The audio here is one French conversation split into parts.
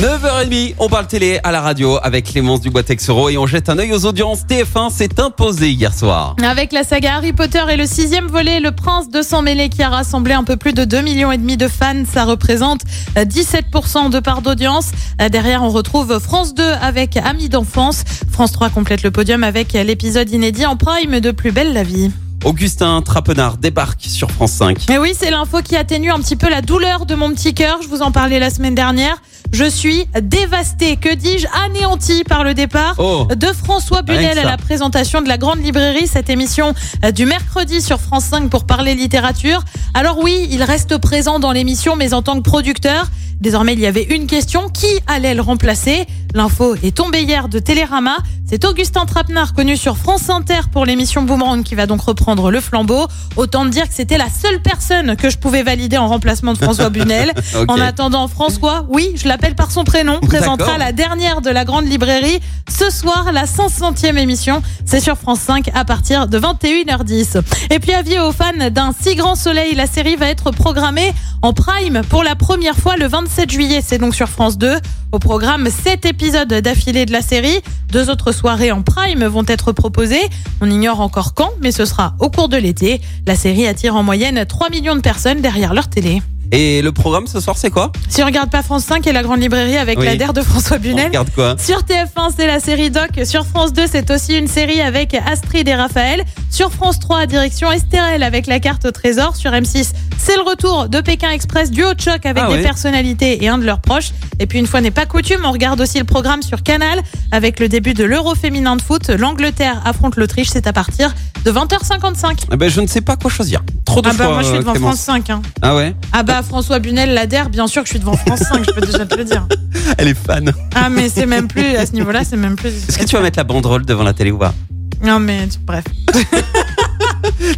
9h30, on parle télé à la radio avec Clémence Dubois-Texero et on jette un œil aux audiences. TF1 s'est imposé hier soir. Avec la saga Harry Potter et le sixième volet, Le Prince de Sang Mêlé qui a rassemblé un peu plus de 2 millions et demi de fans, ça représente euh, 17% de part d'audience. Euh, Derrière, on retrouve France 2 avec Amis d'enfance. France 3 complète le podium avec l'épisode inédit en prime de Plus belle la vie. Augustin Trapenard débarque sur France 5. Mais oui, c'est l'info qui atténue un petit peu la douleur de mon petit cœur. Je vous en parlais la semaine dernière. Je suis dévastée, que dis-je, anéantie par le départ Oh. de François Bunel à la présentation de la Grande Librairie, cette émission euh, du mercredi sur France 5 pour parler littérature. Alors oui, il reste présent dans l'émission, mais en tant que producteur, désormais il y avait une question, qui allait le remplacer? L'info est tombée hier de Télérama. C'est Augustin Trapenard, connu sur France Inter pour l'émission Boomerang, qui va donc reprendre le flambeau. Autant dire que c'était la seule personne que je pouvais valider en remplacement de François Bunel. En attendant, François, oui, je l'appelle par son prénom, présentera la dernière de la grande librairie ce soir, la 500e émission. C'est sur France 5 à partir de 21h10. Et puis, avis aux fans d'un si grand soleil, la série va être programmée en prime pour la première fois le 27 juillet. C'est donc sur France 2. Au programme, 7 épisodes d'affilée de la série. Deux autres soirées en prime vont être proposées. On ignore encore quand, mais ce sera au cours de l'été. La série attire en moyenne 3 millions de personnes derrière leur télé. Et le programme ce soir, c'est quoi? Si on regarde pas France 5 et la grande librairie avec Oui. la DER de François On Bunel. regarde quoi? Sur TF1, c'est la série Doc. Sur France 2, c'est aussi une série avec Astrid et Raphaël. Sur France 3, direction Estérel avec la carte au trésor. Sur M6, c'est le retour de Pékin Express, duo de choc avec Ah des ouais. personnalités et un de leurs proches. Et puis, une fois n'est pas coutume, on regarde aussi le programme sur Canal avec le début de l'Euro féminin de foot. L'Angleterre affronte l'Autriche. C'est à partir de 20h55. Eh ben, Je ne sais pas quoi choisir. Trop de Ah bah, choix, moi, je suis euh, devant Clémence. France 5. hein. Ah ouais? Ah bah, François Bunel, la DER, bien sûr que je suis devant France 5, je peux déjà te le dire. Elle est fan. Ah, mais c'est même plus, à ce niveau-là, c'est même plus. Est-ce que tu vas mettre la banderole devant la télé ou pas? Non, mais bref.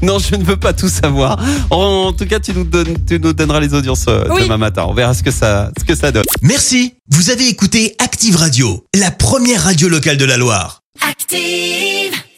Non, je ne veux pas tout savoir. En tout cas, tu nous, donnes, tu nous donneras les audiences euh, Oui. demain matin. On verra ce que ça, ce que ça donne. Merci, vous avez écouté Active Radio, la première radio locale de la Loire. Active.